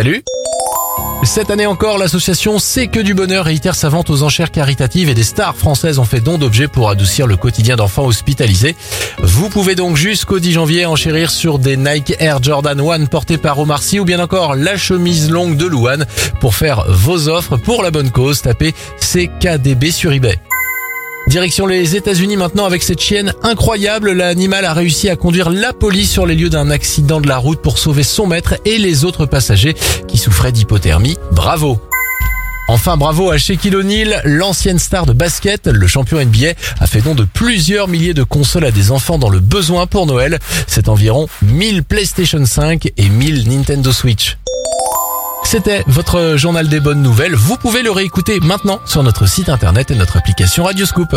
Salut cette année encore, l'association C'est que du bonheur réitère sa vente aux enchères caritatives et des stars françaises ont fait don d'objets pour adoucir le quotidien d'enfants hospitalisés. Vous pouvez donc jusqu'au 10 janvier enchérir sur des Nike Air Jordan 1 portés par Omar Sy ou bien encore la chemise longue de Louane pour faire vos offres pour la bonne cause. Tapez CKDB sur eBay. Direction les États-Unis maintenant avec cette chienne incroyable. L'animal a réussi à conduire la police sur les lieux d'un accident de la route pour sauver son maître et les autres passagers qui souffraient d'hypothermie. Bravo Enfin, bravo à Shaquille O'Neal, l'ancienne star de basket, le champion NBA, a fait don de plusieurs milliers de consoles à des enfants dans le besoin pour Noël. C'est environ 1000 PlayStation 5 et 1000 Nintendo Switch. C'était votre journal des bonnes nouvelles. Vous pouvez le réécouter maintenant sur notre site internet et notre application Radioscoop.